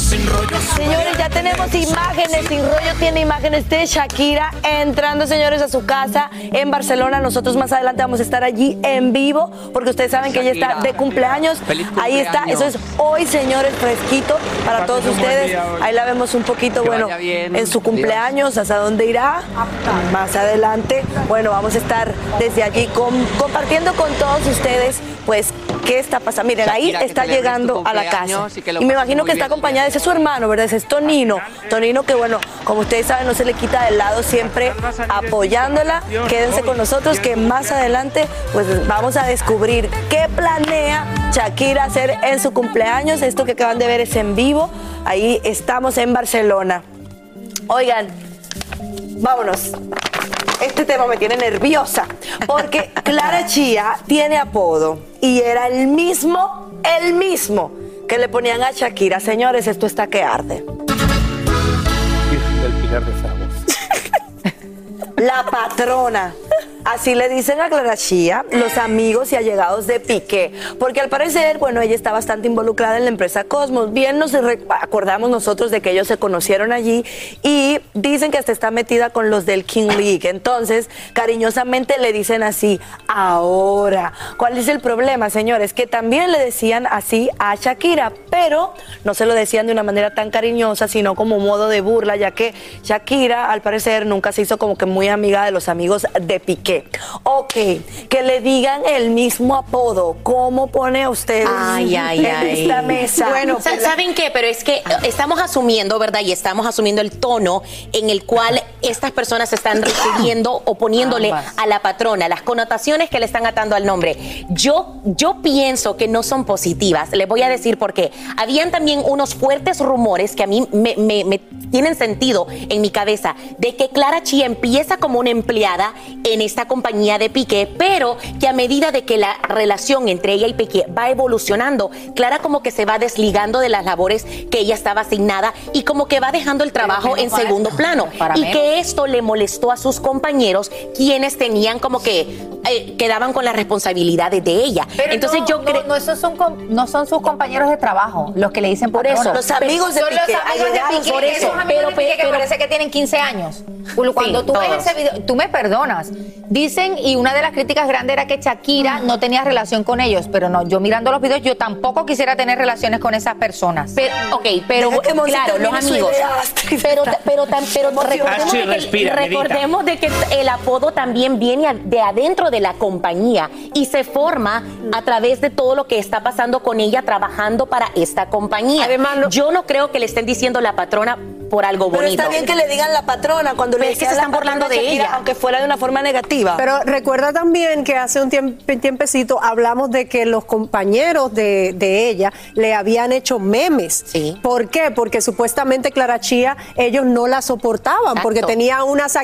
Señores, ya tenemos imágenes. Sin rollo tiene imágenes de Shakira entrando, señores, a su casa en Barcelona. Nosotros más adelante vamos a estar allí en vivo porque ustedes saben que ella está de cumpleaños. Feliz Ahí está. Eso es hoy, señores, fresquito para todos ustedes. Ahí la vemos un poquito, Que bueno, en su cumpleaños. ¿Hasta dónde irá? Más adelante. Bueno, vamos a estar desde allí con- compartiendo con todos ustedes, pues, qué está pasando. Miren, ahí Shakira, está llegando a la casa. y me imagino que está acompañada, ese es su hermano, ¿verdad? Ese es Tonino. Tonino que, bueno, como ustedes saben, no se le quita del lado, siempre apoyándola. Quédense con nosotros que más adelante, pues vamos a descubrir qué planea Shakira hacer en su cumpleaños. Esto que acaban de ver es en vivo. Ahí estamos en Barcelona. Oigan, vámonos. Este tema me tiene nerviosa porque Clara Chía tiene apodo y era el mismo, el mismo que le ponían a Shakira. Señores, esto está que arde. Del Pilar de Zagos. La patrona. Así le dicen a Clara Chía los amigos y allegados de Piqué, porque al parecer, bueno, ella está bastante involucrada en la empresa Cosmos. Bien nos acordamos nosotros de que ellos se conocieron allí y dicen que hasta está metida con los del King League. Entonces, cariñosamente le dicen así, ahora. ¿Cuál es el problema, señores? Que también le decían así a Shakira, pero no se lo decían de una manera tan cariñosa, sino como modo de burla, ya que Shakira, al parecer, nunca se hizo como que muy amiga de los amigos de Piqué. Ok, que le digan el mismo apodo. ¿Cómo pone a usted Ay, ay, en ay. esta mesa? Bueno, ¿saben qué? Pero es que estamos asumiendo, ¿verdad? Y estamos asumiendo el tono en el cual estas personas están refiriendo o poniéndole Ambas. a la patrona, las connotaciones que le están atando al nombre. Yo, yo pienso que no son positivas. Les voy a decir por qué. Habían también unos fuertes rumores que a mí me, me- me tienen sentido en mi cabeza de que Clara Chía empieza como una empleada en esta compañía de Piqué, pero que a medida de que la relación entre ella y Piqué va evolucionando, Clara como que se va desligando de las labores que ella estaba asignada y como que va dejando el trabajo en segundo plano. para y menos. que esto le molestó a sus compañeros, quienes tenían como que eh, quedaban con las responsabilidades de ella. Pero Entonces no, yo creo... no, esos son, no son sus compañeros de trabajo los que le dicen Por patrona. eso, los amigos de Son Piqué, los amigos de Piqué, por eso, esos amigos pero- de Piqué que pero- parece que tienen 15 años. Cuando Sí, tú ves todos. ese video, tú me perdonas. Dicen, y una de las críticas grandes era que Shakira no tenía relación con ellos, pero no, yo mirando los videos, yo tampoco quisiera tener relaciones con esas personas. Pero, ok, pero claro, los amigos. Pero, pero, pero recordemos, de que, respira, recordemos de que el apodo también viene de adentro de la compañía y se forma a través de todo lo que está pasando con ella trabajando para esta compañía. Además, no- yo no creo que le estén diciendo la patrona por algo Pero bonito. está bien que le digan la patrona cuando le Pero es que se están burlando de Shakira, ella. Aunque fuera de una forma negativa. Pero recuerda también que hace un tiemp- tiempecito hablamos de que los compañeros de, de ella le habían hecho memes. Sí. ¿Por qué? Porque supuestamente Clara Chía, ellos no la soportaban, Exacto. porque tenía unas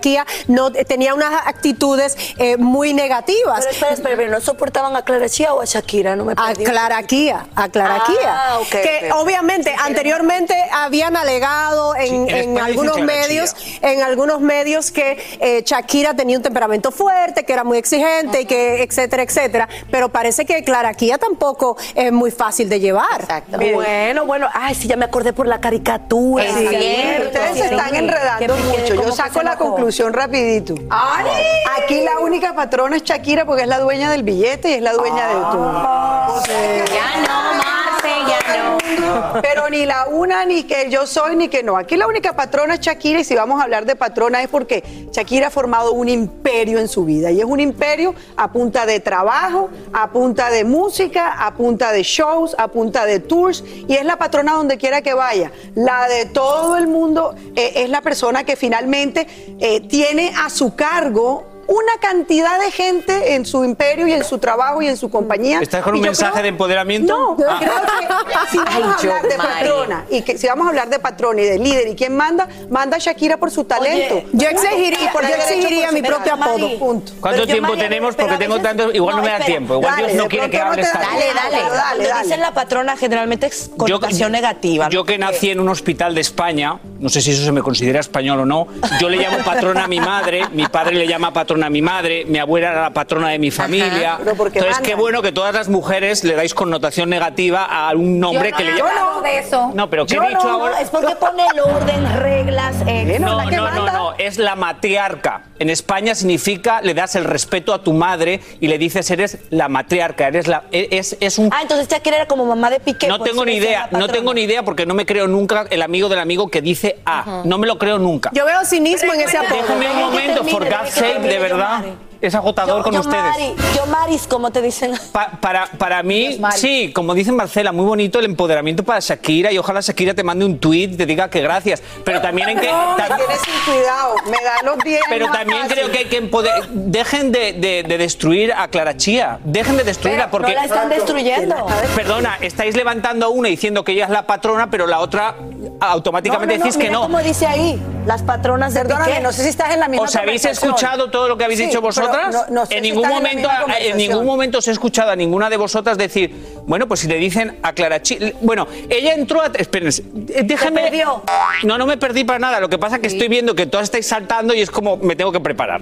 Chía no, tenía unas actitudes eh, muy negativas. Pero espera, espera, pero ¿no soportaban a Clara Chía o a Shakira? No me A perdí. Clara Kia, a Clara Ah, Kia. ok, que obviamente anteriormente habían alegado en, Sí, en en España algunos medios, en algunos medios que eh, Shakira tenía un temperamento fuerte, que era muy exigente y que etcétera, etcétera. Pero parece que Clara Kia tampoco es muy fácil de llevar. Exacto. Bueno, bueno. Ay, sí, ya me acordé por la caricatura. Es Sí, cierto. Ustedes se están enredando mucho. Yo saco la conclusión rapidito. Aquí la única patrona es Shakira porque es la dueña del billete y es la dueña de todo. Ya no, Pero ni la una, ni que yo soy, ni que no. Aquí la única patrona es Shakira y si vamos a hablar de patrona es porque Shakira ha formado un imperio en su vida y es un imperio a punta de trabajo, a punta de música, a punta de shows, a punta de tours y es la patrona donde quiera que vaya. La de todo el mundo eh, es la persona que finalmente eh, tiene a su cargo una cantidad de gente en su imperio y en su trabajo y en su compañía. ¿Estás con un mensaje creo- de empoderamiento? No, Ah. creo que si vamos Ay, a hablar yo, de patrona y que si vamos a hablar de patrona y de líder y quién manda, manda a Shakira por su talento. yo exigiría- Y por yo exigiría mi propio apodo. Punto. ¿Cuánto tiempo María, tenemos? Porque tengo tanto, igual no, me da espera. tiempo. Igual Dale, Dios no quiere que no hables tanto. Dale, dale. dale, Cuando dale. dicen la patrona, generalmente es connotación negativa. ¿no? Yo que nací en un hospital de España, no sé si eso se me considera español o no, yo le llamo patrona a mi madre, mi padre le llama patrona a mi madre, mi abuela era la patrona de mi familia. Pero porque Entonces, mandan. qué bueno que todas las mujeres le dais connotación negativa a un nombre Yo no que le de eso. No, pero ¿qué Yo he dicho no, no, ahora? es porque pone el orden, reglas. eh, No, la que no, no, manda. no, es la matriarca. En España significa le das el respeto a tu madre y le dices eres la matriarca, eres la es, es un Ah, entonces Shakira era como mamá de Piqué. no por tengo ni idea, no patrona. tengo ni idea porque no me creo nunca el amigo del amigo que dice A. No me lo creo nunca. Yo veo cinismo en ese apodo. Déjame un momento, termine, for deja God's sake, de verdad. Es agotador Yo- con yo ustedes. Mari, yo Maris, como te dicen. Pa- para, para mí, sí, como dice Marcela, muy bonito el empoderamiento para Shakira y ojalá Shakira te mande un tweet y te diga que gracias. Pero también en que. No, me tam- tienes sin cuidado. Me da los 10 pero también fácil. creo que hay que empoder- Dejen de, de- de destruir a Clara Chía. Dejen de destruirla No porque. la están destruyendo. Perdona, estáis levantando a una diciendo que ella es la patrona, pero la otra automáticamente decís que no. como dice ahí, las patronas de Perdóname, no sé si estás en la misma ¿Os habéis escuchado todo lo que habéis Sí, dicho vosotras? no- no sé en si ningún en momento, misma en ningún momento os he escuchado a ninguna de vosotras decir, bueno, pues si le dicen a Clara Chi- bueno, ella entró a, espérense, eh, déjenme, perdió? no, no me perdí para nada. Lo que pasa es que estoy viendo que todas estáis saltando y es como me tengo que preparar.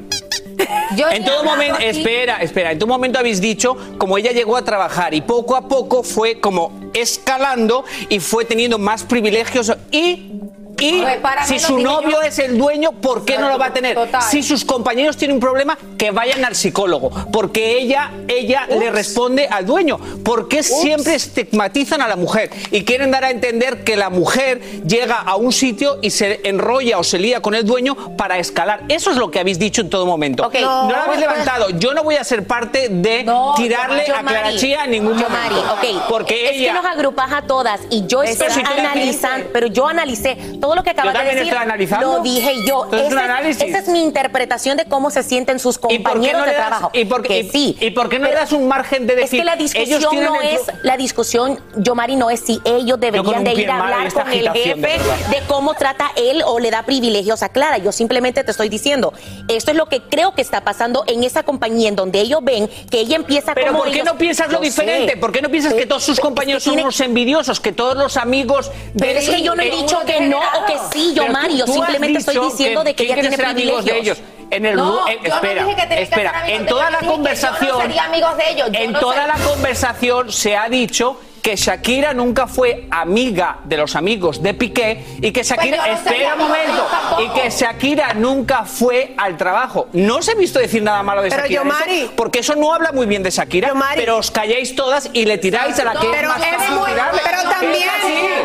Yo En todo momento, aquí- espera, espera, en todo momento habéis dicho como ella llegó a trabajar y poco a poco fue como escalando y fue teniendo más privilegios y y si su novio yo. es el dueño, ¿por qué no lo va a tener? Total. Si sus compañeros tienen un problema, que vayan al psicólogo, porque ella ella le responde al dueño. ¿Por qué siempre estigmatizan a la mujer y quieren dar a entender que la mujer llega a un sitio y se enrolla o se lía con el dueño para escalar? Eso es lo que habéis dicho en todo momento. No, No, lo habéis levantado. Yo no voy a ser parte de No, tirarle Yo, a Clara Mari, Chía en ningún yo, momento. Mari, ok. Porque es ella... que nos agrupas a todas y yo estoy analizando, pero yo analicé todo lo que acabas de decir. Lo dije yo. Esa es- análisis. Esa es mi interpretación de cómo se sienten sus ¿Y por qué compañeros no de das- trabajo. ¿Y por, que y- sí. ¿Y por qué no le das un margen de decir es que la discusión no el es la discusión, yo Mari, no es si ellos deberían de ir a hablar con el de jefe de cómo trata él o le da privilegios a Clara. Yo simplemente te estoy diciendo, esto es lo que creo que está pasando en esa compañía en donde ellos ven que ella empieza Pero como ¿por qué ellos- no piensas lo Yo sé. diferente? ¿Por qué no piensas que todos sus compañeros son tiene- unos envidiosos? Que todos los amigos de Pero es que yo no he Eh, dicho que no o que sí, yo pero Mari, tú- tú simplemente estoy diciendo de que ¿quién ella tiene ser amigos de ellos. privilegios. En el No, eh, yo no espera, dije que que espera, ser amigos en toda la que yo no conversación sería amigos de ellos, yo en no toda sé. la conversación se ha dicho que Shakira nunca fue amiga de los amigos de Piqué y que Shakira, Pues yo no espera un momento, y que Shakira nunca fue al trabajo. No os he visto decir nada malo de Pero, Shakira, Yomari- eso- porque eso no habla muy bien de Shakira, Yomari- pero os calláis todas y le tiráis a la que es Pero más es muy- tirarle. pero también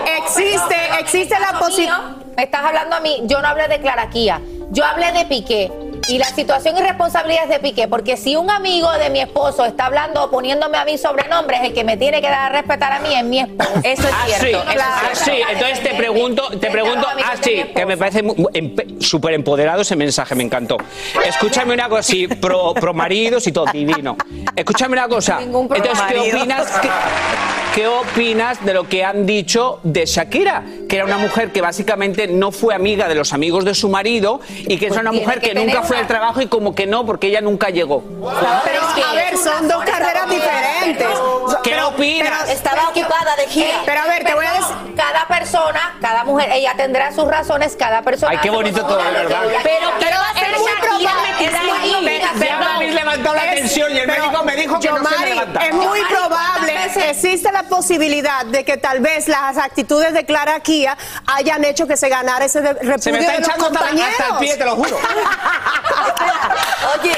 Es existe, existe la posibilidad. Me estás hablando a mí, yo no hablé de Claraquía, yo hablé de Piqué. Y la situación y responsabilidad es de Piqué, porque si un amigo de mi esposo está hablando o poniéndome a mí sobrenombres, el que me tiene que dar a respetar a mí es mi esposo. Eso es Ah, sí, cierto. ah, sí, entonces te pregunto, te pregunto, ah, sí, que me parece empe- súper empoderado ese mensaje, me encantó. Escúchame una cosa, sí, pro, pro maridos y todo, divino. Escúchame una cosa, entonces, ¿qué opinas, qué, qué opinas de lo que han dicho de Shakira? Que era una mujer que básicamente no fue amiga de los amigos de su marido y que es Pues una mujer que que, nunca tener fue al trabajo y como que no, porque ella nunca llegó. Pero, a ver, son dos carreras diferentes. ¿Qué Pero- opinas? pero- Estaba ocupada de gira. Pero a ver, te voy a decir. Cada persona, cada mujer, ella tendrá sus razones, cada persona. Ay, qué bonito todo, verdad. Pero, Pero es muy probable. Ya me habéis levantado la tensión y el médico me dijo que no se levantaba. Es muy probable, existe la posibilidad de que tal vez las actitudes de Clara Kia hayan hecho que se ganara ese repudio Se me está de los echando hasta, compañeros. hasta el pie, te lo juro. Oye,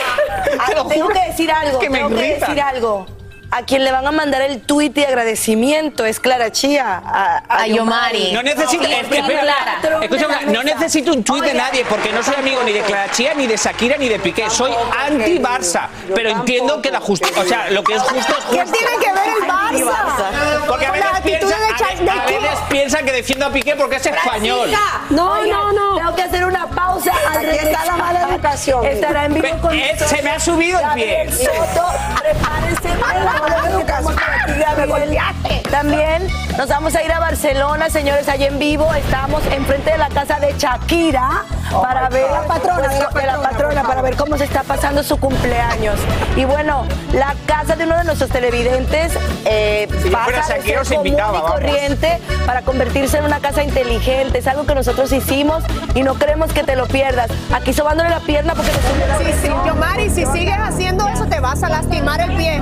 Te lo tengo juro que decir algo, que me tengo que irrita. decir algo. A quien le van a mandar el tuit de agradecimiento es Clara Chía. A, A Yomari. No necesito, es espera, clara. escúchame, no necesito un tuit de nadie porque no soy amigo ni de Clara Chía, ni de Shakira, ni de Piqué. Soy anti-Barça. Pero entiendo que la justicia, o sea, lo que es justo es ¿Qué justo. tiene que ver el Barça? Porque a veces, las actitudes piensa, de a, a veces piensa que defiendo a Piqué porque es español. No, no, no. Tengo que hacer una pausa. Al está regresar, la mala educación. Estará en vivo con eh, se me ha subido el pie. Gabriel Soto, prepárense También nos vamos a ir a Barcelona, señores, allá en vivo. Estamos enfrente de la casa de Shakira para ver la patrona, pues, de la de patrona, para ver cómo se está pasando su cumpleaños. Y bueno, la casa de uno de nuestros televidentes eh, Si pasa de ser común invitaba, y vamos. corriente para convertirse en una casa inteligente. Es algo que nosotros hicimos y no queremos que te lo pierdas. Aquí sobándole la pierna porque sube la Sí, sí. Yomari, si sigues haciendo eso te vas a lastimar el pie.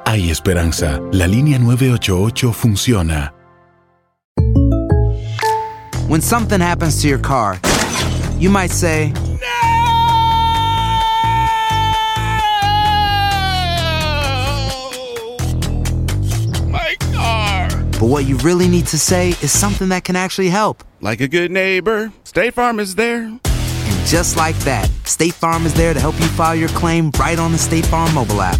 Hay esperanza. La línea 988 funciona. When something happens to your car, you might say, No! My car. but what you really need to say is something that can actually help. Like a good neighbor, State Farm is there. And just like that, State Farm is there to help you file your claim right on the State Farm mobile app.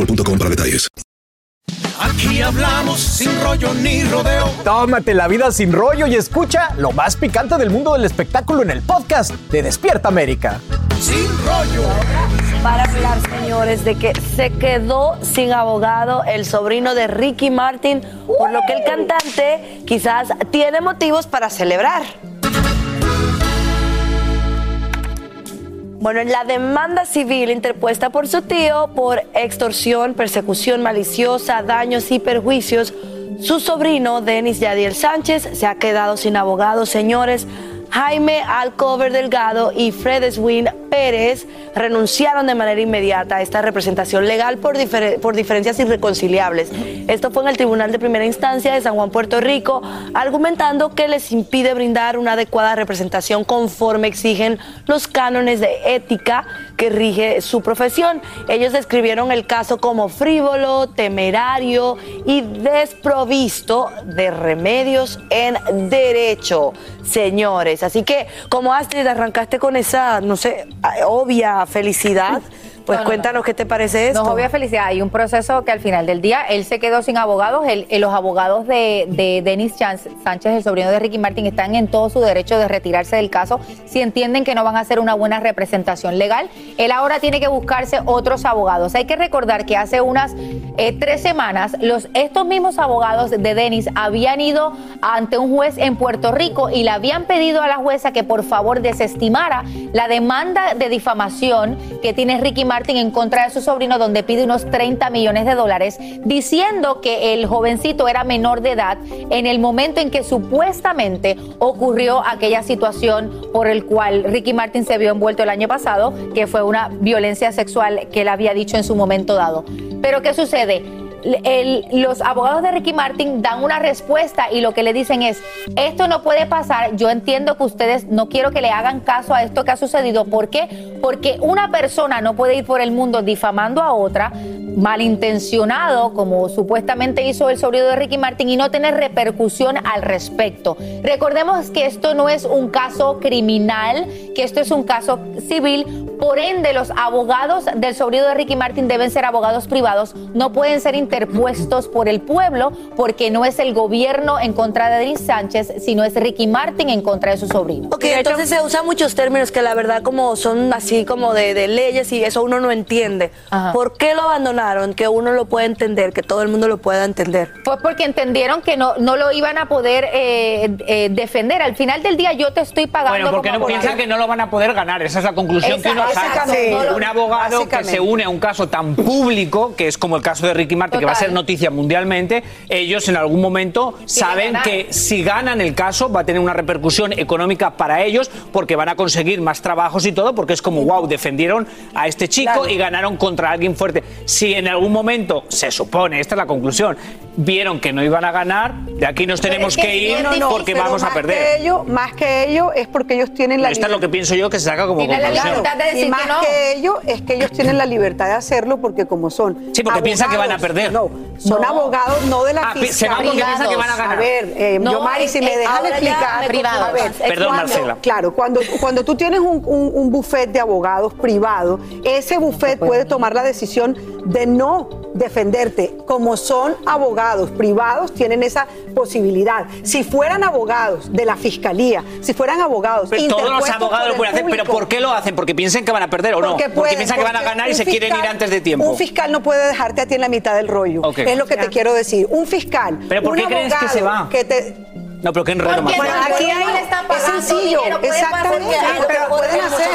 boostmobile.com para detalles. Aquí hablamos sin rollo ni rodeo. Tómate la vida sin rollo y escucha lo más picante del mundo del espectáculo en el podcast de Despierta América. Sin rollo. Para hablar, señores, de que se quedó sin abogado el sobrino de Ricky Martin, por lo que el cantante quizás tiene motivos para celebrar. Bueno, en la demanda civil interpuesta por su tío por extorsión, persecución maliciosa, daños y perjuicios, su sobrino, Denis Yadiel Sánchez, se ha quedado sin abogado, señores. Jaime Alcover Delgado y Fred Swin Pérez renunciaron de manera inmediata a esta representación legal por, por diferencias irreconciliables. Esto fue en el Tribunal de Primera Instancia de San Juan, Puerto Rico, argumentando que les impide brindar una adecuada representación conforme exigen los cánones de ética que rige su profesión. Ellos describieron el caso como frívolo, temerario y desprovisto de remedios en derecho, señores. Así que, como Astrid, arrancaste con esa, no sé, obvia felicidad. Pues No, no, cuéntanos qué te parece esto. No, obvia felicidad. Hay un proceso que al final del día él se quedó sin abogados. Él- los abogados de, de Denis Sánchez, el sobrino de Ricky Martin, están en todo su derecho de retirarse del caso si entienden que no van a hacer una buena representación legal. Él ahora tiene que buscarse otros abogados. Hay que recordar que hace unas eh, tres semanas los, estos mismos abogados de Denis habían ido ante un juez en Puerto Rico y le habían pedido a la jueza que por favor desestimara la demanda de difamación que tiene Ricky Martin en contra de su sobrino, donde pide unos 30 millones de dólares, diciendo que el jovencito era menor de edad en el momento en que supuestamente ocurrió aquella situación por el cual Ricky Martin se vio envuelto el año pasado, que fue una violencia sexual que él había dicho en su momento dado. Pero ¿qué sucede? Los abogados de Ricky Martin dan una respuesta y lo que le dicen es, esto no puede pasar, yo entiendo que ustedes no quiero que le hagan caso a esto que ha sucedido. ¿Por qué? Porque una persona no puede ir por el mundo difamando a otra, malintencionado, como supuestamente hizo el sobrino de Ricky Martin, y no tener repercusión al respecto. Recordemos que esto no es un caso criminal, que esto es un caso civil, por ende los abogados del sobrino de Ricky Martin deben ser abogados privados, no pueden ser interpuestos por el pueblo, porque no es el gobierno en contra de Denis Sánchez, sino es Ricky Martin en contra de su sobrino. Ok, entonces se usan muchos términos que la verdad como son así como de, de leyes y eso uno no entiende. ¿Por qué lo abandonaron? Que uno lo puede entender, que todo el mundo lo pueda entender. Fue porque entendieron que no, no lo iban a poder eh, eh, defender. Al final del día yo te estoy pagando. Bueno, porque como no abogado. piensan que no lo van a poder ganar. Esa es la conclusión que uno Un abogado que se une a un caso tan público, que es como el caso de Ricky Martin, que va a ser noticia mundialmente, ellos en algún momento saben ganar. que si ganan el caso va a tener una repercusión económica para ellos, porque van a conseguir más trabajos y todo, porque es como, wow, defendieron a este chico y ganaron contra alguien fuerte. Si en algún momento, se supone, esta es la conclusión, vieron que no iban a ganar, de aquí nos tenemos Es que ir no, no, porque vamos a perder. Que ello, más que ello es porque ellos tienen la Esto es lo que pienso yo que se saca como conclusión. Y más que, ello es que ellos tienen la libertad de hacerlo porque como son Sí, porque piensan que van a perder. No, son No. abogados no de la Ah, pi- se van fiscalía. porque piensan que van a ganar. A ver, eh, No, Yomari, si eh, me ya explicar. me Privados. A ver, Perdón, cuando- Marcela. Claro, cuando, cuando tú tienes un, un, un buffet de abogados privado, ese buffet puede tomar la decisión de no defenderte. Como son abogados privados, tienen esa posibilidad. Si fueran abogados de la fiscalía, si fueran abogados Pero todos los abogados lo pueden hacer, pero ¿por qué lo hacen? ¿Porque piensan que van a perder o no? Porque, pueden, piensan que van a ganar y se quieren ir antes de tiempo. Un fiscal no puede dejarte a ti en la mitad del rollo. Es lo que te quiero decir. Un fiscal. ¿Pero por un qué crees que abogado se va? que te- No, pero qué enredo más. Bueno, aquí hay, es sencillo, exactamente, pero pueden hacer.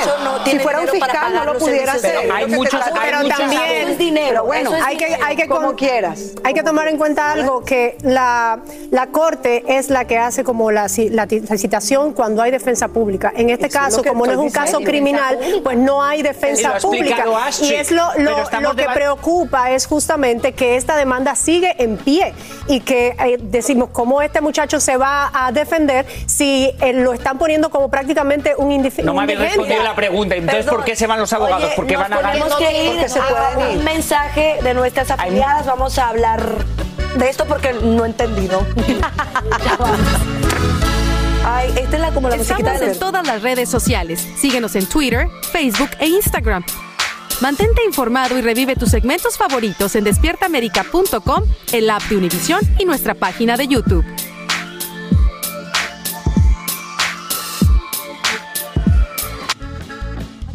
si fuera un fiscal no lo pudiera hacer. Pero hay que muchos- Pero también Eso es dinero. Bueno, hay que, hay que como quieras. Hay que tomar en cuenta algo que la, la corte es la que hace como la, la citación cuando hay defensa pública. En este Eso caso, que como no es un caso criminal, pues no hay defensa pública. Y es lo, pero lo, estamos lo que preocupa es justamente que esta demanda sigue en pie y que eh, decimos cómo este muchacho se va a defender si eh, lo están poniendo como prácticamente un indiferente. No me habéis respondido la pregunta. Entonces, ¿por qué se van los abogados? Oye, Porque nos van a ganar. tenemos que ir Porque se a un mensaje de nuestras afiliadas. Vamos a hablar de esto porque no he entendido. Ay, esta es la, como la Estamos de en todas las redes sociales. Síguenos en Twitter, Facebook e Instagram. Mantente informado y revive tus segmentos favoritos en despiertaamerica.com, el app de Univision y nuestra página de YouTube.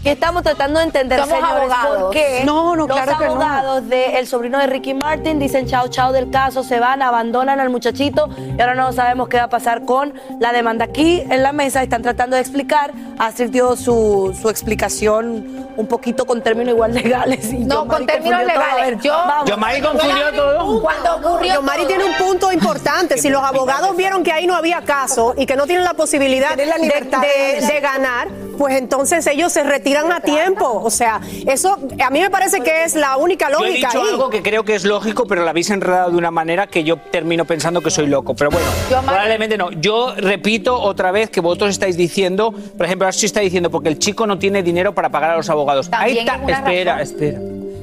Que estamos tratando de entender, Somos señores, abogados. por qué No, no, los claro no. abogados del sobrino de Ricky Martin dicen chao, chao del caso, se van, abandonan al muchachito y ahora no sabemos qué va a pasar con la demanda. Aquí en la mesa están tratando de explicar, Astrid dio su, su explicación un poquito con términos igual legales. Y No, con términos todo. Legales. ver, Yo- vamos. Yomari confundió todo. Cuando ocurrió todo- tiene un punto importante. Si los abogados vieron que ahí no había caso y que no tienen la posibilidad Tienen la de, libertad de- de- de ganar, pues entonces ellos se retiran a tiempo. O sea, eso a mí me parece que es la única Yo he lógica dicho ahí. algo que creo que es lógico, pero lo habéis enredado de una manera que yo termino pensando que soy loco. Pero bueno, Yo, probablemente no. Yo repito otra vez que vosotros estáis diciendo, por ejemplo, Ashley está diciendo porque el chico no tiene dinero para pagar a los abogados. Ahí está. Espera, razón. espera.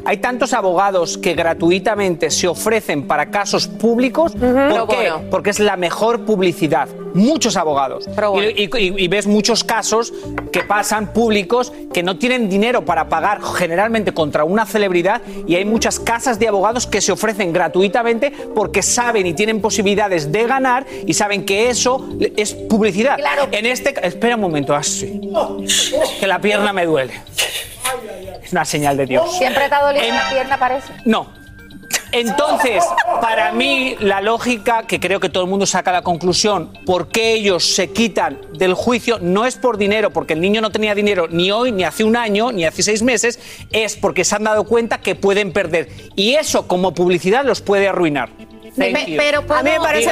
Hay tantos abogados que gratuitamente se ofrecen para casos públicos. ¿Por Pro qué? bono. Porque es la mejor publicidad. Muchos abogados. Y, y- y- y ves muchos casos que pasan públicos que no tienen dinero para pagar generalmente contra una celebridad y hay muchas casas de abogados que se ofrecen gratuitamente porque saben y tienen posibilidades de ganar y saben que eso es publicidad. En este ca- espera un momento, así. Que la pierna me duele. Es una señal de Dios. Siempre te ha dolido la pierna, parece. No. Entonces, para mí, la lógica, que creo que todo el mundo saca la conclusión, por qué ellos se quitan del juicio, no es por dinero, porque el niño no tenía dinero ni hoy, ni hace un año, ni hace seis meses, es porque se han dado cuenta que pueden perder. Y eso, como publicidad, los puede arruinar. You. a mí me parece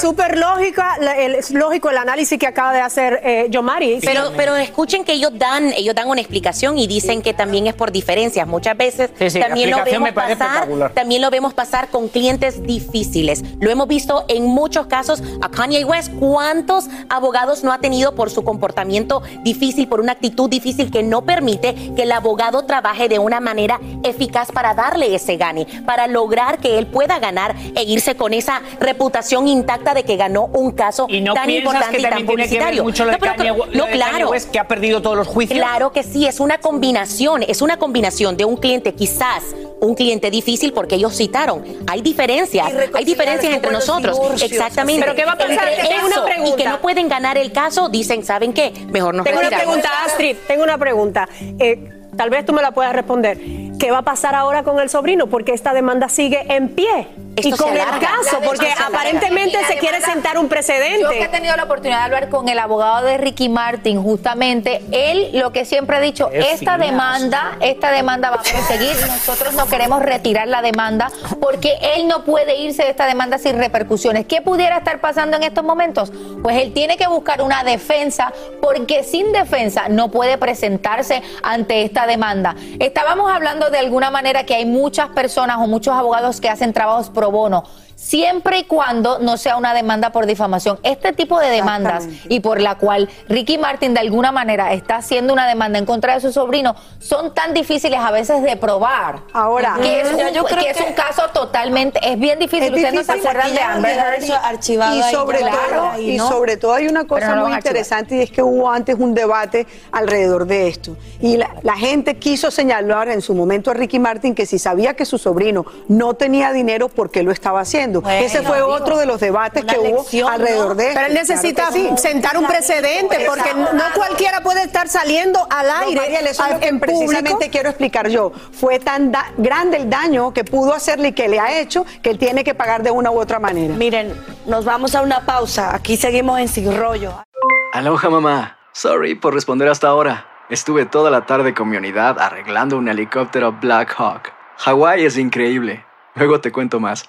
súper lógica la- el, es lógico el análisis que acaba de hacer eh, Yomari. Pero, pero escuchen que ellos dan, ellos dan una explicación y dicen que también es por diferencias. Muchas veces Sí, sí, la también lo vemos pasar, espectacular. también lo vemos pasar con clientes difíciles. Lo hemos visto en muchos casos a Kanye West. ¿Cuántos abogados no ha tenido por su comportamiento difícil, por una actitud difícil que no permite que el abogado trabaje de una manera eficaz para darle ese gane, para lograr que él pueda ganar e irse con esa reputación intacta de que ganó un caso ¿Y no tan importante que y tan también tiene que ver publicitario? mucho lo de No, pero- no, claro. West, que ha perdido todos los juicios? Claro que sí, es una combinación, es una combinación de un cliente quizás un cliente difícil porque ellos citaron. Hay diferencias, hay diferencias entre nosotros. divorcios, Exactamente. Pero ¿qué va a pasar? Entre Tengo una eso pregunta. Y que no pueden ganar el caso, dicen, ¿saben qué? Mejor nos Tengo una pregunta, Astrid, tengo una pregunta. Eh, tal vez tú me la puedas responder. ¿Qué va a pasar ahora con el sobrino? Porque esta demanda sigue en pie. Esto y con el caso, porque se aparentemente se quiere sentar un precedente. Yo que he tenido la oportunidad de hablar con el abogado de Ricky Martin, justamente, él lo que siempre ha dicho, esta finazo. demanda, esta demanda va a proseguir, nosotros no queremos retirar la demanda porque él no puede irse de esta demanda sin repercusiones. ¿Qué pudiera estar pasando en estos momentos? Pues él tiene que buscar una defensa porque sin defensa no puede presentarse ante esta demanda. Estábamos hablando de alguna manera que hay muchas personas o muchos abogados que hacen trabajos pro bono. Siempre y cuando no sea una demanda por difamación. Este tipo de demandas y por la cual Ricky Martin de alguna manera está haciendo una demanda en contra de su sobrino son tan difíciles a veces de probar. Ahora, que es un, yo creo que es que- un caso totalmente, es bien difícil. Es Ustedes no se acuerdan de Amber Heard. archivado Y sobre todo, sobre todo hay una cosa no muy interesante y es que hubo antes un debate alrededor de esto. Y la, la gente quiso señalar en su momento a Ricky Martin que si sabía que su sobrino no tenía dinero, ¿por qué lo estaba haciendo? Bueno, Ese fue digo, otro de los debates que hubo lección, alrededor ¿no? de esto. Pero él necesita Claro sí. sentar un precedente, porque no cualquiera puede estar saliendo al No, aire Mariela, eso es lo que en público. precisamente quiero explicar yo. Fue tan da- grande el daño que pudo hacerle y que le ha hecho que él tiene que pagar de una u otra manera. Miren, nos vamos a una pausa. Aquí seguimos en Sin Rollo. Aloha mamá. Sorry por responder hasta ahora. Estuve toda la tarde con mi unidad arreglando un helicóptero Black Hawk. Hawái es increíble. Luego te cuento más.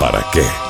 ¿para qué?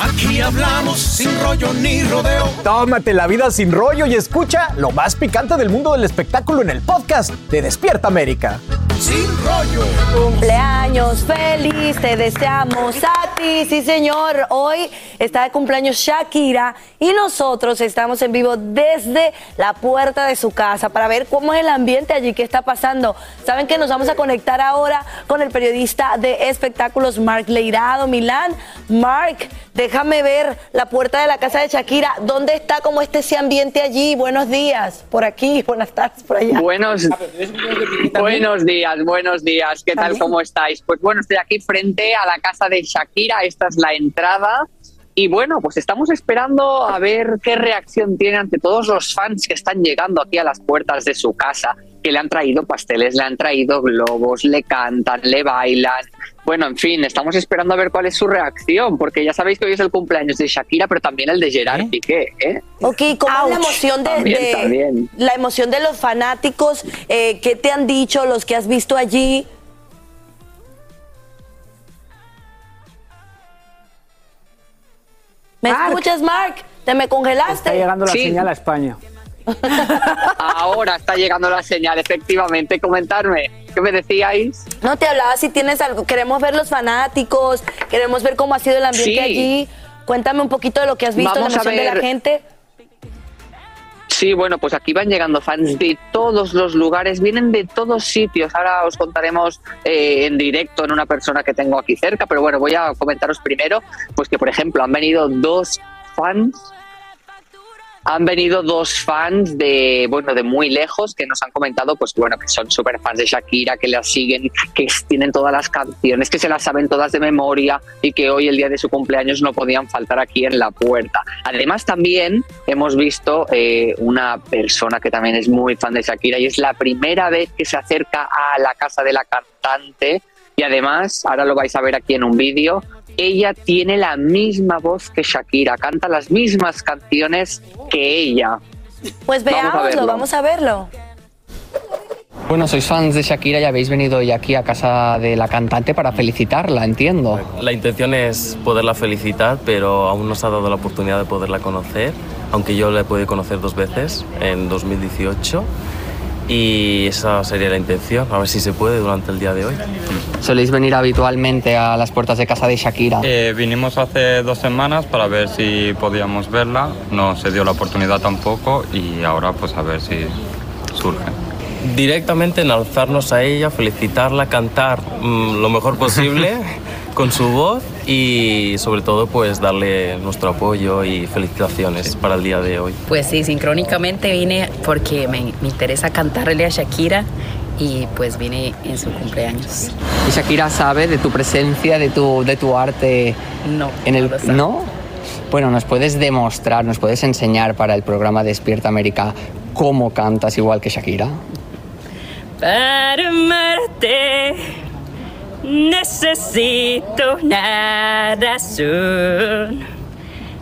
Aquí hablamos sin rollo ni rodeo. Tómate la vida sin rollo y escucha lo más picante del mundo del espectáculo en el podcast de Despierta América. Sin rollo. Cumpleaños feliz, te deseamos a ti, sí señor. Hoy está de cumpleaños Shakira y nosotros estamos en vivo desde la puerta de su casa para ver cómo es el ambiente allí, qué está pasando. Saben que nos vamos a conectar ahora con el periodista de espectáculos Mark Leirado Milán. Mark, déjame ver la puerta de la casa de Shakira. ¿Dónde está? ¿Cómo está ese ambiente allí? Buenos días por aquí, buenas tardes por allá. Buenos, buenos días, buenos días. ¿Qué tal? ¿Cómo estáis? Pues bueno, estoy aquí frente a la casa de Shakira. Esta es la entrada. Y bueno, pues estamos esperando a ver qué reacción tiene ante todos los fans que están llegando aquí a las puertas de su casa, que le han traído pasteles, le han traído globos, le cantan, le bailan. Bueno, en fin, estamos esperando a ver cuál es su reacción, porque ya sabéis que hoy es el cumpleaños de Shakira, pero también el de Gerard Piqué, ¿eh? Ok, ¿cómo es la emoción de, También, de- también. la emoción de los fanáticos? Eh, ¿Qué te han dicho los que has visto allí? ¿Me escuchas, Mark? ¿Te me congelaste? Está llegando la Sí. señal a España. Ahora está llegando la señal, efectivamente. Comentarme, ¿qué me decíais? No te hablaba si tienes algo. Queremos ver los fanáticos, queremos ver cómo ha sido el ambiente Sí. allí. Cuéntame un poquito de lo que has visto, Vamos la a de la gente. Sí, bueno, pues aquí van llegando fans de todos los lugares, vienen de todos sitios. Ahora os contaremos eh, en directo en una persona que tengo aquí cerca, pero bueno, voy a comentaros primero, pues que por ejemplo han venido dos fans. Han venido dos fans de, bueno, de muy lejos que nos han comentado, pues bueno, que son súper fans de Shakira, que la siguen, que tienen todas las canciones, que se las saben todas de memoria y que hoy, el día de su cumpleaños, no podían faltar aquí en la puerta. Además, también hemos visto eh, una persona que también es muy fan de Shakira y es la primera vez que se acerca a la casa de la cantante y además, ahora lo vais a ver aquí en un vídeo, ella tiene la misma voz que Shakira, canta las mismas canciones que ella. Pues veámoslo, vamos a verlo. Bueno, sois fans de Shakira y habéis venido hoy aquí a casa de la cantante para felicitarla, entiendo. La intención es poderla felicitar, pero aún no se ha dado la oportunidad de poderla conocer, aunque yo la he podido conocer dos veces, en 2018, y esa sería la intención, a ver si se puede durante el día de hoy. ¿Soléis venir habitualmente a las puertas de casa de Shakira? Eh, vinimos hace dos semanas para ver si podíamos verla, no se dio la oportunidad tampoco y ahora pues a ver si surge. Directamente enalzarnos a ella, felicitarla, cantar mm, lo mejor posible con su voz y sobre todo pues darle nuestro apoyo y felicitaciones para el día de hoy. Pues sí, sincrónicamente vine porque me, me interesa cantarle a Shakira y pues vine en su cumpleaños. ¿Y Shakira sabe de tu presencia, de tu, de tu arte? No. En el, no lo sabe. ¿No? Bueno, nos puedes demostrar, nos puedes enseñar para el programa Despierta América cómo cantas igual que Shakira. Para amarte necesito una razón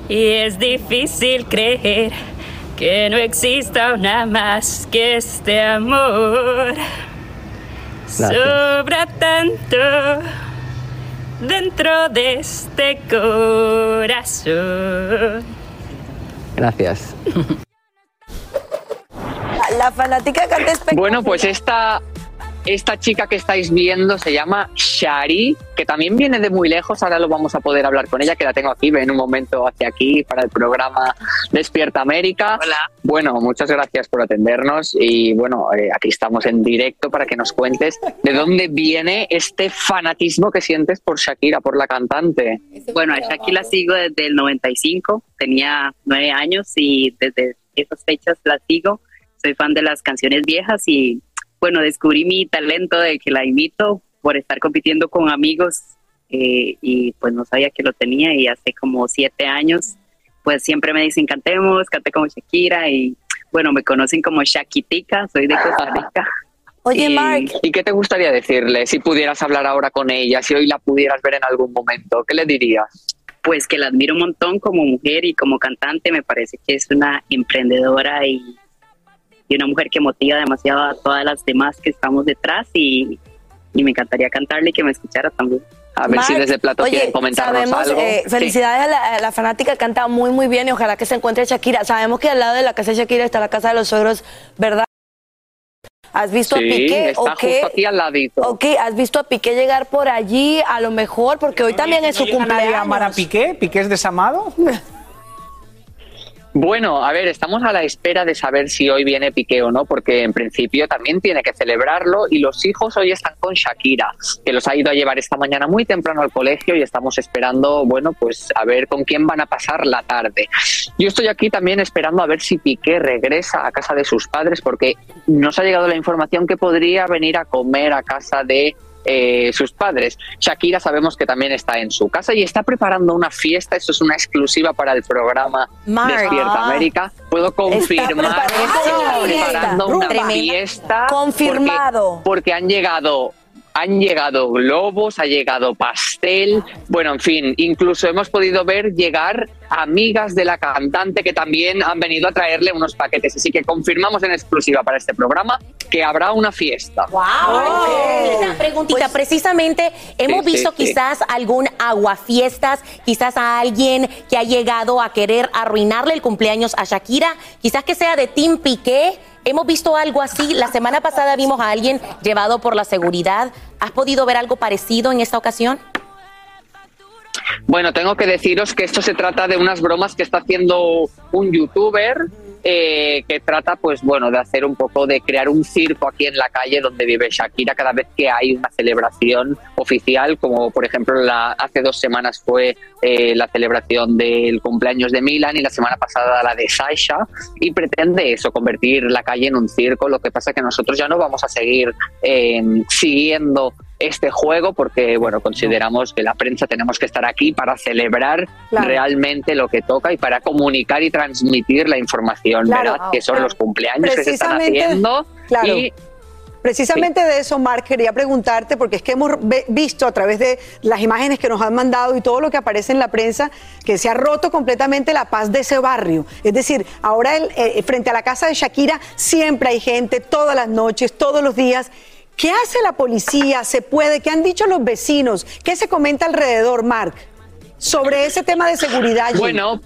y es difícil creer que no exista una más que este amor. Sobra tanto dentro de este corazón. Gracias. La, la fanática canta espectacular. Bueno, pues esta, esta chica que estáis viendo se llama Shari, que también viene de muy lejos. Ahora lo vamos a poder hablar con ella, que la tengo aquí. Ven un momento hacia aquí para el programa Despierta América. Hola. Bueno, muchas gracias por atendernos y bueno, eh, aquí estamos en directo para que nos cuentes de dónde viene este fanatismo que sientes por Shakira, por la cantante. Bueno, a Shakira la sigo desde el 95, tenía nueve años y desde esas fechas la sigo. Soy fan de las canciones viejas y bueno, descubrí mi talento de que la imito por estar compitiendo con amigos eh, y pues no sabía que lo tenía y hace como siete años pues siempre me dicen cantemos, cante como Shakira y bueno, me conocen como Shakitica, soy de Costa Rica. Oye, y, Mark. ¿Y qué te gustaría decirle si pudieras hablar ahora con ella, si hoy la pudieras ver en algún momento? ¿Qué le dirías? pues que la admiro un montón como mujer y como cantante, me parece que es una emprendedora y, y una mujer que motiva demasiado a todas las demás que estamos detrás y, y me encantaría cantarle y que me escuchara también. A ver si Mark, desde Plato oye, quieren comentarnos sabemos, algo. eh, Sí. felicidades a, la, a la fanática, canta muy, muy bien y ojalá que se encuentre Shakira. Sabemos que al lado de la casa de Shakira está la casa de los suegros, ¿verdad? ¿Has visto a Sí, Piqué está o qué? justo aquí al ladito. Ok, ¿has visto a Piqué llegar por allí? A lo mejor, porque hoy también es su ¿No llega nadie a cumpleaños. amar a Piqué? ¿Piqué es desamado? Bueno, a ver, estamos a la espera de saber si hoy viene Piqué o no, porque en principio también tiene que celebrarlo y los hijos hoy están con Shakira, que los ha ido a llevar esta mañana muy temprano al colegio y estamos esperando, bueno, pues a ver con quién van a pasar la tarde. Yo estoy aquí también esperando a ver si Piqué regresa a casa de sus padres, porque nos ha llegado la información que podría venir a comer a casa de eh, sus padres. Shakira sabemos que también está en su casa y está preparando una fiesta. Eso es una exclusiva para el programa. Despierta Ah. América. Puedo confirmar preparando está preparando una fiesta. Confirmado. Porque, porque han llegado. Han llegado globos, ha llegado pastel, bueno, en fin, incluso hemos podido ver llegar amigas de la cantante que también han venido a traerle unos paquetes. Así que confirmamos en exclusiva para este programa que habrá una fiesta. Una preguntita, precisamente hemos Sí, visto sí. quizás algún aguafiestas, quizás a alguien que ha llegado a querer arruinarle el cumpleaños a Shakira, quizás que sea de Team Piqué. Hemos visto algo así. La semana pasada vimos a alguien llevado por la seguridad. ¿Has podido ver algo parecido en esta ocasión? Bueno, tengo que deciros que esto se trata de unas bromas que está haciendo un youtuber eh, que trata, pues bueno, de hacer un poco de crear un circo aquí en la calle donde vive Shakira cada vez que hay una celebración oficial, como por ejemplo la, hace dos semanas fue eh, la celebración del cumpleaños de Milan y la semana pasada la de Sasha y pretende eso, convertir la calle en un circo. Lo que pasa es que nosotros ya no vamos a seguir eh, siguiendo este juego porque bueno consideramos que la prensa tenemos que estar aquí para celebrar Claro. realmente lo que toca y para comunicar y transmitir la información Claro. ¿verdad? que son los cumpleaños que se están haciendo claro. y Precisamente de eso, Mark, quería preguntarte, porque es que hemos visto a través de las imágenes que nos han mandado y todo lo que aparece en la prensa, que se ha roto completamente la paz de ese barrio. Es decir, ahora el- eh, frente a la casa de Shakira siempre hay gente, todas las noches, todos los días. ¿Qué hace la policía? ¿Se puede? ¿Qué han dicho los vecinos? ¿Qué se comenta alrededor, Mark, sobre ese tema de seguridad? Bueno,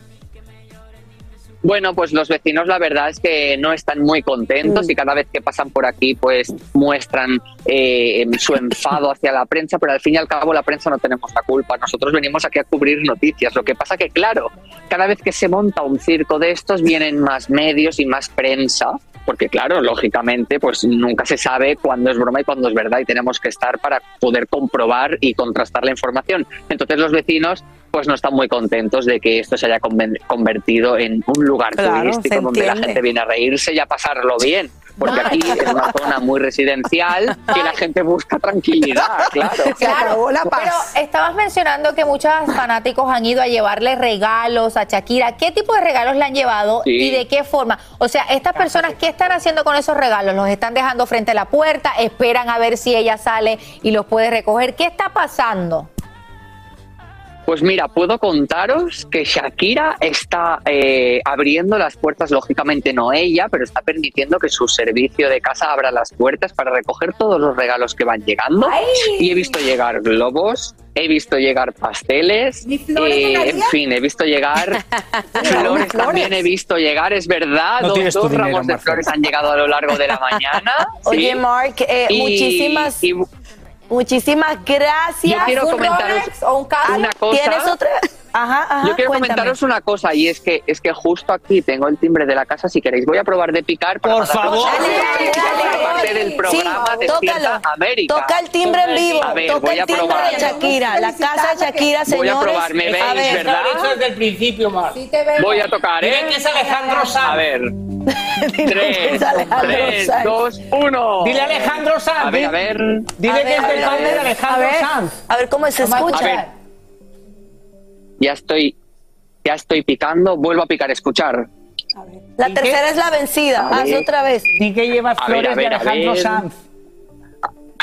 bueno, pues los vecinos la verdad es que no están muy contentos y cada vez que pasan por aquí pues muestran eh, su enfado hacia la prensa, pero al fin y al cabo la prensa no tenemos la culpa. Nosotros venimos aquí a cubrir noticias. Lo que pasa que claro, cada vez que se monta un circo de estos vienen más medios y más prensa. Porque claro, lógicamente, pues nunca se sabe cuándo es broma y cuándo es verdad y tenemos que estar para poder comprobar y contrastar la información. Entonces los vecinos pues no están muy contentos de que esto se haya convertido en un lugar Claro, turístico donde la gente viene a reírse y a pasarlo bien. Porque aquí es una zona muy residencial que la gente busca tranquilidad, claro. Pero estabas mencionando que muchos fanáticos han ido a llevarle regalos a Shakira. ¿Qué tipo de regalos le han llevado Sí. y de qué forma? O sea, estas personas, ¿qué están haciendo con esos regalos? ¿Los están dejando frente a la puerta? ¿Esperan a ver si ella sale y los puede recoger? ¿Qué está pasando? Pues mira, puedo contaros que Shakira está eh, abriendo las puertas, lógicamente no ella, pero está permitiendo que su servicio de casa abra las puertas para recoger todos los regalos que van llegando. Y he visto llegar globos, he visto llegar pasteles, eh, en fin, he visto llegar flores, también he visto llegar, es verdad, No dos, dinero, ramos de flores han llegado a lo largo de la mañana. Oye, sí. Mark, eh, Y- muchísimas, y- muchísimas gracias. Yo quiero ¿Un comentaros Rolex o un carro? una cosa. ¿Tienes otra? Ajá, ajá. Yo quiero cuéntame. comentaros una cosa y es que es que justo aquí tengo el timbre de la casa. Si queréis, voy a probar de picar. Para Por favor. una parte del programa Sí, Despierta tócalo. América. Toca el timbre en vivo. A ver, Toca voy el a timbre probar. de Shakira. La casa de Shakira, Voy a probar, me veis, A ver. ¿verdad? desde el principio, Mar. Voy a tocar, ¿eh? Dile que es Alejandro Sanz. A ver. Tres, Alejandro tres, Sanz. dos, uno. Dile Alejandro Sanz. A ver, a ver. Dile A que es del padre de Alejandro a ver, Sanz. A ver cómo se escucha. A ver. Ya estoy, ya estoy picando. Vuelvo a picar, escuchar. La ¿Y tercera qué? es la vencida. A Haz ver. otra vez. Di que llevas A ver, flores a ver, de a Alejandro ver. Sanz.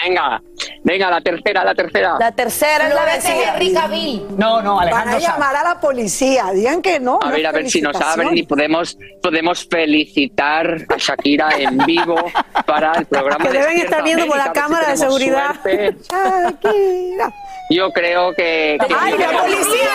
Venga, venga, la tercera, la tercera. La tercera es la de. Henry Cavill. No, no, Van a Alejandro llamar a la policía. Digan que no. A no ver, a ver si nos abren y podemos, podemos felicitar a Shakira en vivo para el programa. Que deben estar viendo por la América, a ver si cámara de seguridad. Shakira. Yo creo que. que- ¡Ay, la policía!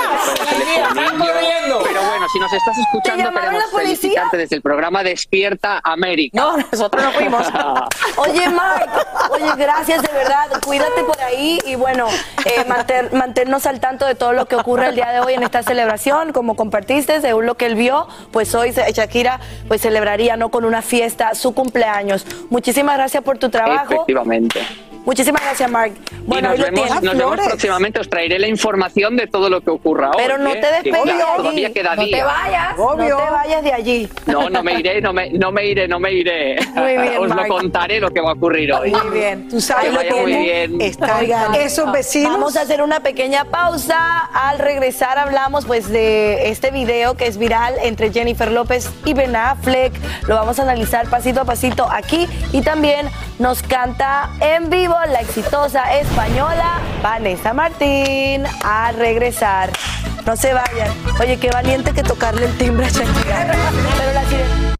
Pero bueno, si nos estás escuchando, queremos la policía? felicitarte desde el programa Despierta América. No, nosotros no fuimos. Oye, Mark, oye, gracias de verdad. Cuídate por ahí y bueno, eh, mantenernos al tanto de todo lo que ocurre el día de hoy en esta celebración. Como compartiste, según lo que él vio, pues hoy Shakira pues celebraría no con una fiesta su cumpleaños. Muchísimas gracias por tu trabajo. Efectivamente. Muchísimas gracias, Mark. Bueno, y nos vemos, tienes. nos vemos próximamente. Os traeré la información de todo lo que ocurra hoy. Pero no ¿eh? te despegues. Todavía queda no te vayas. No te vayas de allí. No, no me iré, no me, no me iré, no me iré. Muy bien, Os Mark. lo contaré lo que va a ocurrir hoy. Muy bien. Tú sabes Que lo vaya muy bien. Están esos vecinos. Vamos a hacer una pequeña pausa. Al regresar hablamos pues de este video que es viral entre Jennifer López y Ben Affleck. Lo vamos a analizar pasito a pasito aquí y también nos canta en vivo la exitosa española Vanessa Martín. A regresar. No se vayan. Oye, qué valiente que tocarle el timbre a Shakira. Pero la sirena-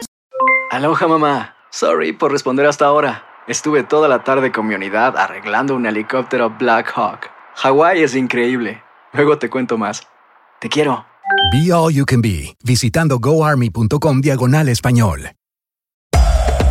Aloha mamá. Sorry por responder hasta ahora. Estuve toda la tarde con mi unidad arreglando un helicóptero Black Hawk. Hawái es increíble. Luego te cuento más. Te quiero. Be All You Can Be, visitando goarmy.com diagonal español.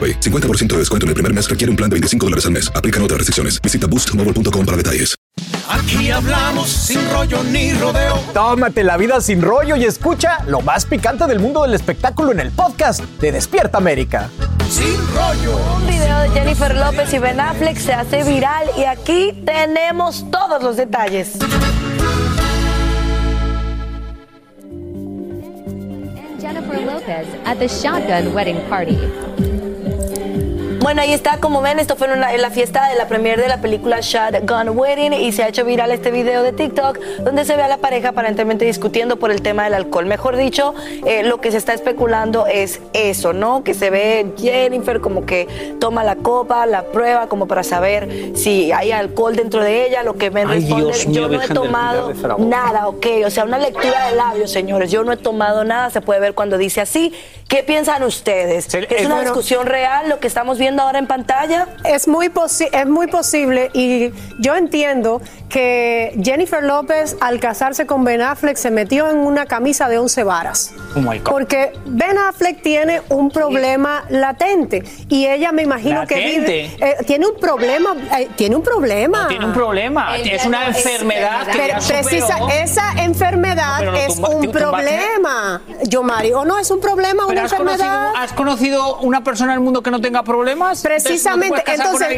AroPay. 50% de descuento en el primer mes requiere un plan de 25 dólares al mes. Aplican otras restricciones. Visita boostmobile.com para detalles. Aquí hablamos sin rollo ni rodeo. Tómate la vida sin rollo y escucha lo más picante del mundo del espectáculo en el podcast de Despierta América. Sin rollo. Un video de Jennifer López y Ben Affleck se hace viral y aquí tenemos todos los detalles. Jennifer Lopez at the Shotgun Wedding Party. Bueno, ahí está, como ven, esto fue en, una- en la fiesta de la premiere de la película Shotgun Wedding y se ha hecho viral este video de TikTok donde se ve a la pareja aparentemente discutiendo por el tema del alcohol. Mejor dicho, eh, lo que se está especulando es eso, ¿no? Que se ve Jennifer como que toma la copa, la prueba como para saber si hay alcohol dentro de ella, lo que me Ay, responde, Dios mío, yo no he tomado nada, ok, o sea, una lectura de labios, señores, yo no he tomado nada, se puede ver cuando dice así. ¿Qué piensan ustedes? ¿Que ¿Es una discusión real lo que estamos viendo ahora en pantalla? Es muy, posi- es muy posible y yo entiendo que Jennifer López al casarse con Ben Affleck se metió en una camisa de 11 varas. Oh my God. Porque Ben Affleck tiene un problema latente y ella me imagino que eh, tiene un problema, eh, tiene un problema. Tiene un problema. Es una enfermedad que Pero ya superó. precisa, esa enfermedad No, es tumba- un problema. Yo, Mari, ¿o no es un problema, ¿Pero una has conocido, enfermedad? has conocido una persona en el mundo que no tenga problemas? Precisamente, Entonces,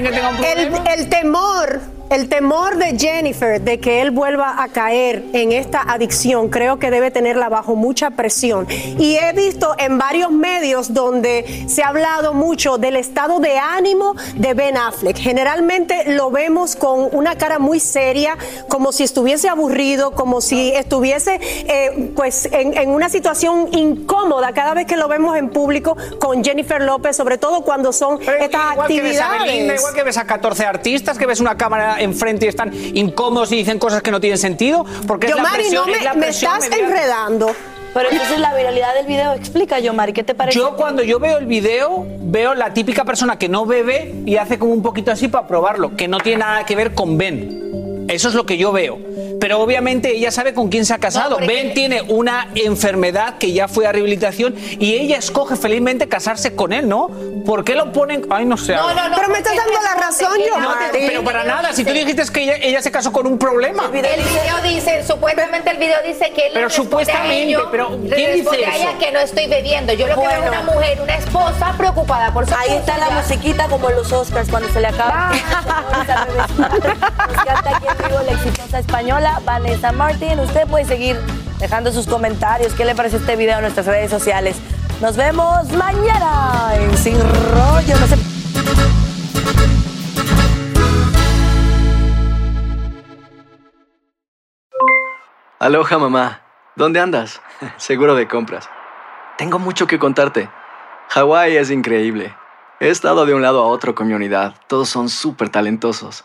el temor, el temor de Jennifer de que él vuelva a caer en esta adicción, creo que debe tenerla bajo mucha presión. Y he visto en varios medios donde se ha hablado mucho del estado de ánimo de Ben Affleck. Generalmente lo vemos con una cara muy seria, como si estuviese aburrido, como si estuviese eh, pues en, en una situación incómoda cada vez que lo vemos en público con Jennifer López, sobre todo cuando son estas Igual que ves a Belinda, actividades. igual que ves a 14 artistas, que ves una cámara enfrente y están incómodos y dicen cosas que no tienen sentido, porque es la Yomari, presión, no es la me, me presión estás mediática. enredando. Pero entonces la viralidad del video explica, Yomari, ¿qué te parece? Yo cuando yo veo el video, veo la típica persona que no bebe y hace como un poquito así para probarlo, que no tiene nada que ver con Ben. Eso es lo que yo veo. Pero obviamente ella sabe con quién se ha casado. Ben tiene una enfermedad que ya fue a rehabilitación y ella escoge felizmente casarse con él, ¿no? ¿Por qué lo ponen? Ay, no sé. Pero me estás dando la razón, yo. No, pero para nada. Si tú dijiste que ella, ella se casó con un problema. El video dice, supuestamente el video dice que él Pero le responde a supuestamente, ellos, pero le ¿quién dice responde a ella eso? que no estoy bebiendo. Yo lo que veo es una mujer, una esposa preocupada por su Ahí está la musiquita como en los Oscars cuando se le acaba. La exitosa española Vanessa Martin. Usted puede seguir dejando sus comentarios. ¿Qué le parece este video en nuestras redes sociales? Nos vemos mañana en Sin Rollo. Aloha mamá, ¿dónde andas? Seguro de compras. Tengo mucho que contarte. Hawái es increíble. He estado de un lado a otro con mi unidad. Todos son súper talentosos.